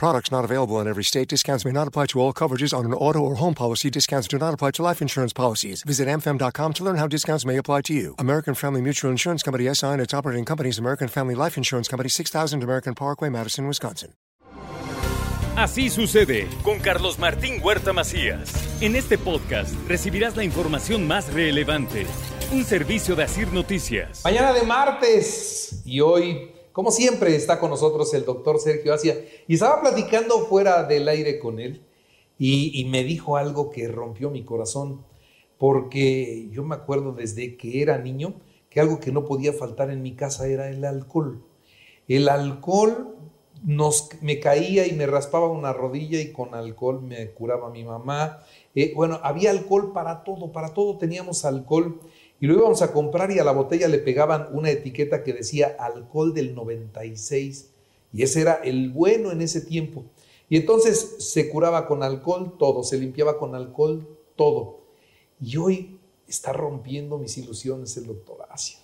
Products not available in every state. Discounts may not apply to all coverages on an auto or home policy. Discounts do not apply to life insurance policies. Visit mfm.com to learn how discounts may apply to you. American Family Mutual Insurance Company SI and its operating companies American Family Life Insurance Company 6000 American Parkway, Madison, Wisconsin. Así sucede con Carlos Martín Huerta Macías. En este podcast recibirás la información más relevante. Un servicio de Asir Noticias. Mañana de martes y hoy, como siempre, está con nosotros el doctor Sergio Asia. Y estaba platicando fuera del aire con él y, me dijo algo que rompió mi corazón. Porque yo me acuerdo desde que era niño que algo que no podía faltar en mi casa era el alcohol. El alcohol nos, me caía y me raspaba una rodilla y con alcohol me curaba mi mamá. Eh, bueno, había alcohol para todo, para todo teníamos alcohol. Y lo íbamos a comprar y a la botella le pegaban una etiqueta que decía alcohol del 96. Y ese era el bueno en ese tiempo. Y entonces se curaba con alcohol todo, se limpiaba con alcohol todo. Y hoy está rompiendo mis ilusiones el doctor Asia.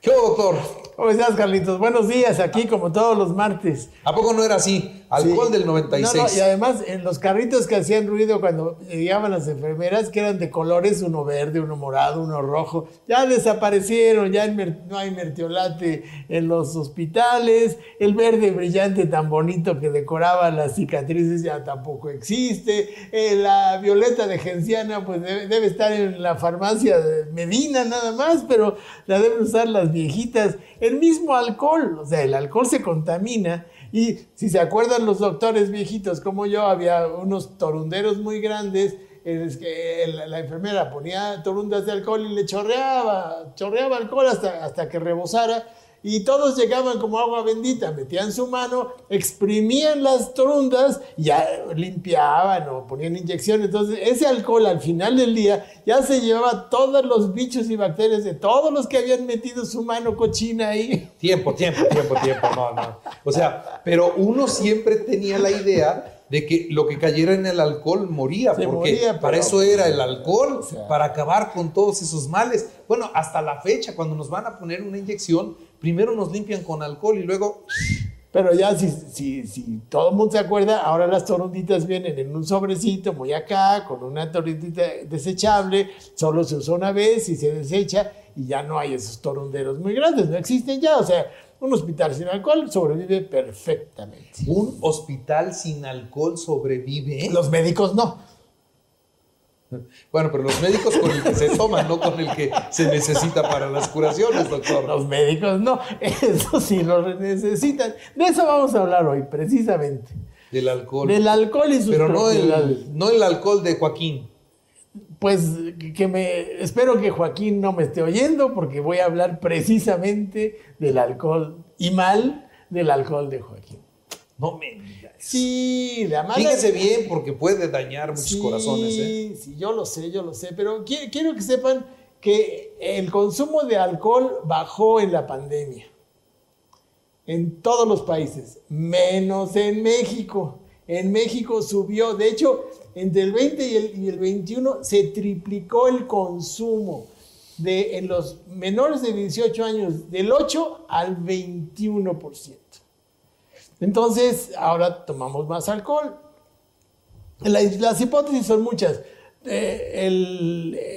¿Qué doctor? ¿Cómo estás, Carlitos? Buenos días, aquí como todos los martes. ¿A poco no era así? Alcohol del 96. No, no, y además en los carritos que hacían ruido cuando llegaban las enfermeras, que eran de colores, uno verde, uno morado, uno rojo, ya desaparecieron, ya no hay mertiolate en los hospitales, el verde brillante tan bonito que decoraba las cicatrices ya tampoco existe, eh, la violeta de genciana pues debe, debe estar en la farmacia de Medina nada más, pero la deben usar las viejitas. El mismo alcohol, o sea, el alcohol se contamina y si se acuerdan los doctores viejitos como yo, había unos torunderos muy grandes en que la enfermera ponía torundas de alcohol y le chorreaba, chorreaba alcohol hasta, hasta que rebosara y todos llegaban como agua bendita, metían su mano, exprimían las torundas, ya limpiaban o ponían inyecciones. Entonces, ese alcohol al final del día ya se llevaba todos los bichos y bacterias de todos los que habían metido su mano cochina ahí. Tiempo, tiempo, tiempo, tiempo. No, no. O sea, pero uno siempre tenía la idea de que lo que cayera en el alcohol moría, porque moría, para pero- eso era el alcohol, O sea. para acabar con todos esos males. Bueno, hasta la fecha, cuando nos van a poner una inyección, primero nos limpian con alcohol y luego Pero ya si, si, si todo el mundo se acuerda, ahora las torunditas vienen en un sobrecito muy acá, con una torundita desechable, solo se usa una vez y se desecha y ya no hay esos torunderos muy grandes, no existen ya. O sea, un hospital sin alcohol sobrevive perfectamente. un hospital sin alcohol sobrevive. Los médicos no. Bueno, pero los médicos con el que se toman, no con el que se necesita para las curaciones, doctor. Los médicos no. Eso sí lo necesitan. De eso vamos a hablar hoy, precisamente. Del alcohol. Del alcohol y sus pero no el, no el alcohol de Joaquín. Pues que me espero que Joaquín no me esté oyendo porque voy a hablar precisamente del alcohol y mal del alcohol de Joaquín. No me digas. Sí, la mala. Fíjese bien porque puede dañar muchos Sí, corazones. ¿eh? Sí, yo lo sé, yo lo sé, pero qui- quiero que sepan que el consumo de alcohol bajó en la pandemia. En todos los países, menos en México. En México subió, de hecho, entre el 20 y el, y el 21 se triplicó el consumo de, en los menores de 18 años del 8 al 21%. Entonces, ahora tomamos más alcohol. La- las hipótesis son muchas. Eh,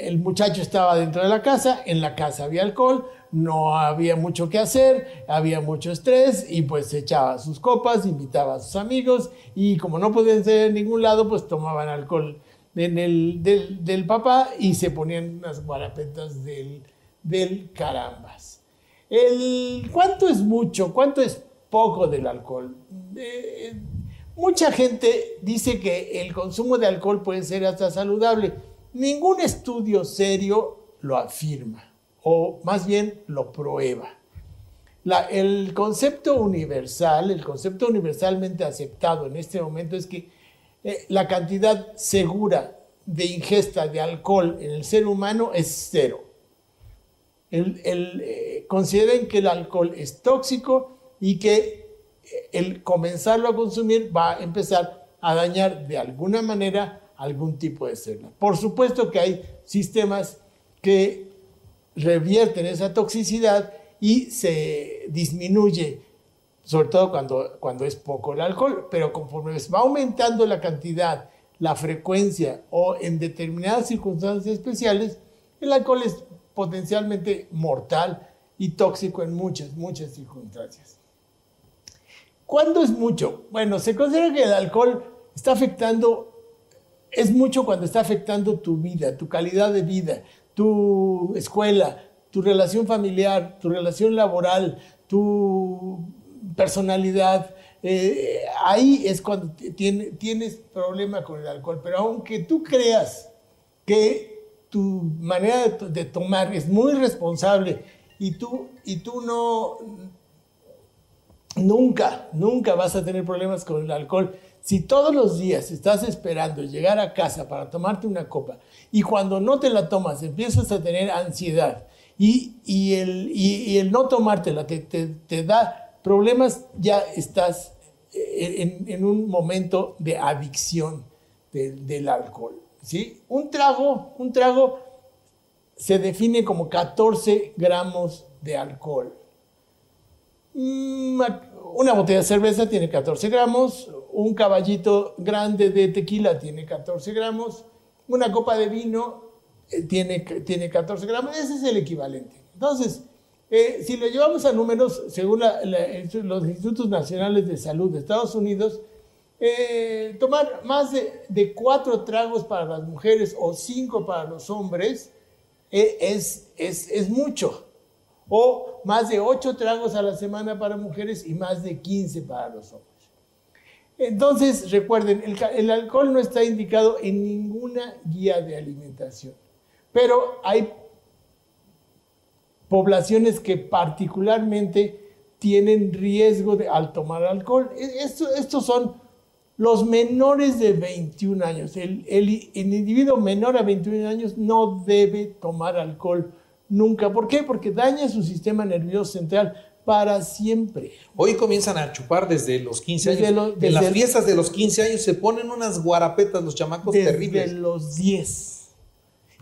el, muchacho estaba dentro de la casa, en la casa había alcohol, no había mucho que hacer, había mucho estrés y pues echaba sus copas, invitaba a sus amigos y como no podían ser en ningún lado, pues tomaban alcohol en el, del, papá y se ponían unas guarapetas del, del carambas. ¿Cuánto es mucho? ¿Cuánto es poco del alcohol? Mucha gente dice que el consumo de alcohol puede ser hasta saludable. Ningún estudio serio lo afirma, o más bien lo prueba. El concepto universal, el concepto universalmente aceptado en este momento es que eh, la cantidad segura de ingesta de alcohol en el ser humano es cero. El, eh, consideren que el alcohol es tóxico y que el comenzarlo a consumir va a empezar a dañar de alguna manera algún tipo de célula. Por supuesto que hay sistemas que revierten esa toxicidad y se disminuye, sobre todo cuando, cuando es poco el alcohol, pero conforme va aumentando la cantidad, la frecuencia o en determinadas circunstancias especiales, el alcohol es potencialmente mortal y tóxico en muchas, muchas circunstancias. ¿Cuándo es mucho? Bueno, se considera que el alcohol está afectando, es mucho cuando está afectando tu vida, tu calidad de vida, tu escuela, tu relación familiar, tu relación laboral, tu personalidad. Eh, ahí es cuando tienes problema con el alcohol. Pero aunque tú creas que tu manera de, tomar es muy responsable y tú, y tú no, nunca, nunca vas a tener problemas con el alcohol. Si todos los días estás esperando llegar a casa para tomarte una copa y cuando no te la tomas empiezas a tener ansiedad y, el, el, no tomártela te, te, da problemas, ya estás en, un momento de adicción del alcohol. ¿sí? Un trago, un trago se define como 14 gramos de alcohol. Una botella de cerveza tiene 14 gramos, un caballito grande de tequila tiene 14 gramos, una copa de vino eh, tiene, tiene 14 gramos, ese es el equivalente. Entonces, eh, si lo llevamos a números, según los Institutos Nacionales de Salud de Estados Unidos, eh, tomar más de, cuatro tragos para las mujeres o cinco para los hombres es, es, es, mucho. O más de ocho tragos a la semana para mujeres y más de 15 para los hombres. Entonces, recuerden, el, alcohol no está indicado en ninguna guía de alimentación. Pero hay poblaciones que particularmente tienen riesgo de, al tomar alcohol. E, estos son los menores de 21 años. El, el, individuo menor a 21 años no debe tomar alcohol nunca. ¿Por qué? Porque daña su sistema nervioso central para siempre. Hoy comienzan a chupar desde los 15 años. en las fiestas de los 15 años se ponen unas guarapetas los chamacos desde terribles. Desde los 10.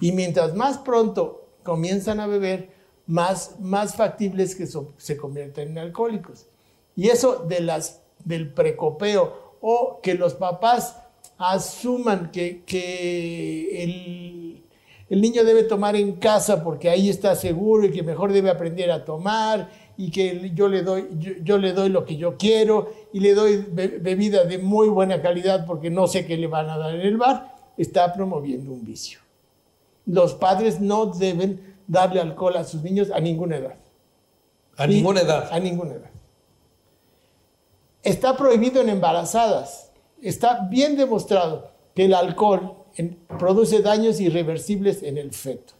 Y mientras más pronto comienzan a beber, más, más factibles que se convierten en alcohólicos. Y eso de las, del precopeo o que los papás asuman que, que el, el, niño debe tomar en casa porque ahí está seguro y que mejor debe aprender a tomar y que yo le doy, yo, le doy lo que yo quiero y le doy bebida de muy buena calidad porque no sé qué le van a dar en el bar, está promoviendo un vicio. Los padres no deben darle alcohol a sus niños a ninguna edad. A ninguna edad. A ninguna edad. Está prohibido en embarazadas. Está bien demostrado que el alcohol produce daños irreversibles en el feto.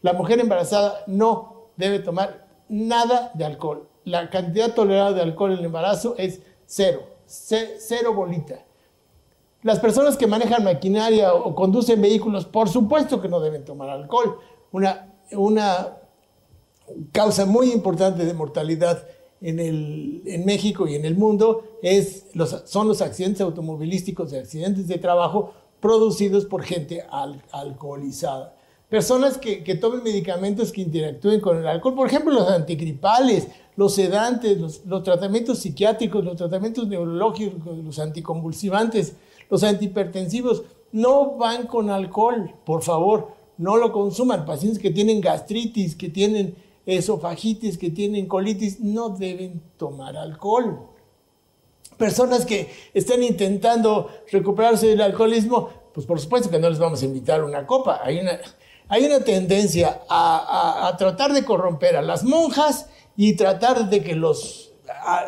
La mujer embarazada no debe tomar nada de alcohol. La cantidad tolerada de alcohol en el embarazo es cero, cero bolita. Las personas que manejan maquinaria o conducen vehículos, por supuesto que no deben tomar alcohol. Una causa muy importante de mortalidad en, México y en el mundo es son los accidentes automovilísticos y accidentes de trabajo producidos por gente alcoholizada. Personas que, tomen medicamentos que interactúen con el alcohol, por ejemplo, los antigripales, los sedantes, los, los tratamientos psiquiátricos, los tratamientos neurológicos, los anticonvulsivantes, los antihipertensivos, no van con alcohol, por favor no lo consuman. Pacientes que tienen gastritis, que tienen esofagitis, que tienen colitis, no deben tomar alcohol. Personas que están intentando recuperarse del alcoholismo, pues por supuesto que no les vamos a invitar una copa. Hay una, hay una tendencia a, tratar de corromper a las monjas y tratar de que los,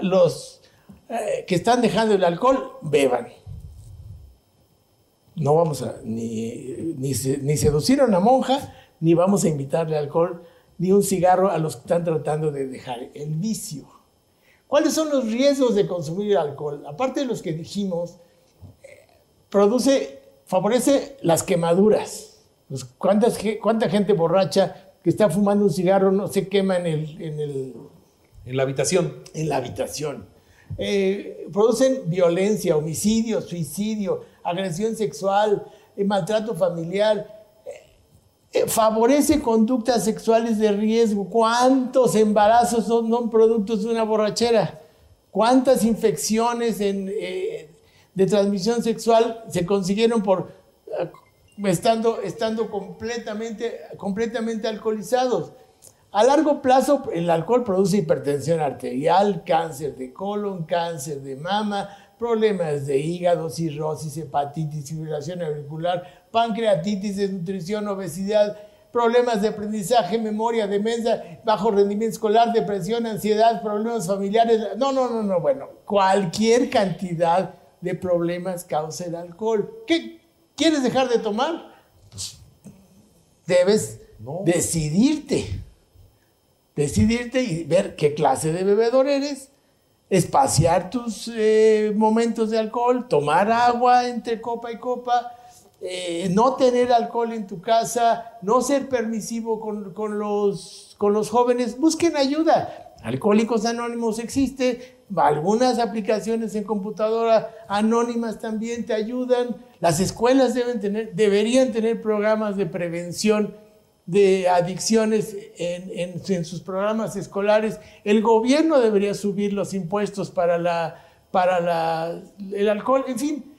los eh, que están dejando el alcohol beban no vamos a ni, ni, seducir a una monja, ni vamos a invitarle alcohol, ni un cigarro a los que están tratando de dejar el vicio. ¿Cuáles son los riesgos de consumir alcohol? Aparte de los que dijimos, eh, produce, favorece las quemaduras. ¿Cuánta gente borracha que está fumando un cigarro no se quema en, el, en, el, en la habitación? En la habitación. eh, producen violencia, homicidio, suicidio, agresión sexual, eh, maltrato familiar. Eh, favorece conductas sexuales de riesgo. ¿Cuántos embarazos son, son productos de una borrachera? ¿Cuántas infecciones de transmisión sexual se consiguieron por estando, estando completamente, completamente alcoholizados? A largo plazo, el alcohol produce hipertensión arterial, cáncer de colon, cáncer de mama, problemas de hígado, cirrosis, hepatitis, fibrilación auricular, pancreatitis, desnutrición, obesidad, problemas de aprendizaje, memoria, demencia, bajo rendimiento escolar, depresión, ansiedad, problemas familiares. No, no, no, no, bueno, cualquier cantidad de problemas causa el alcohol. ¿Qué quieres dejar de tomar? Pues debes decidirte decidirte y ver qué clase de bebedor eres, espaciar tus eh, momentos de alcohol, tomar agua entre copa y copa, eh, no tener alcohol en tu casa, no ser permisivo con, los, con los jóvenes, busquen ayuda. Alcohólicos Anónimos existe, algunas aplicaciones en computadora anónimas también te ayudan. Las escuelas deben tener, deberían tener programas de prevención de adicciones en, sus programas escolares. El gobierno debería subir los impuestos para, la, para el alcohol. En fin,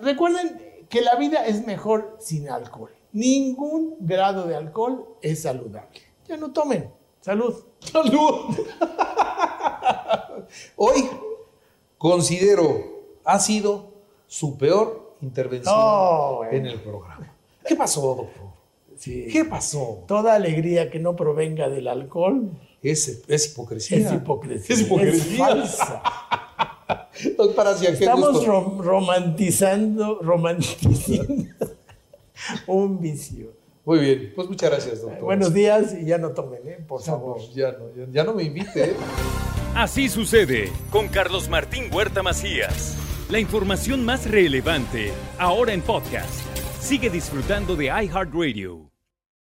recuerden que la vida es mejor sin alcohol. Ningún grado de alcohol es saludable. Ya no tomen. Salud. Salud. Hoy considero ha sido su peor intervención en el programa. ¿Qué pasó, doctor? ¿Qué pasó? Toda alegría que no provenga del alcohol es, es hipocresía. Es hipocresía. Es hipocresía. falsa. Estamos romantizando, romantizando un vicio. Muy bien, pues muchas gracias, doctor. Buenos días y ya no tomen, ¿eh? por favor. ya, no, ya, no me invite. ¿eh? Así sucede con Carlos Martín Huerta Macías. La información más relevante, ahora en podcast. Sigue disfrutando de iHeartRadio.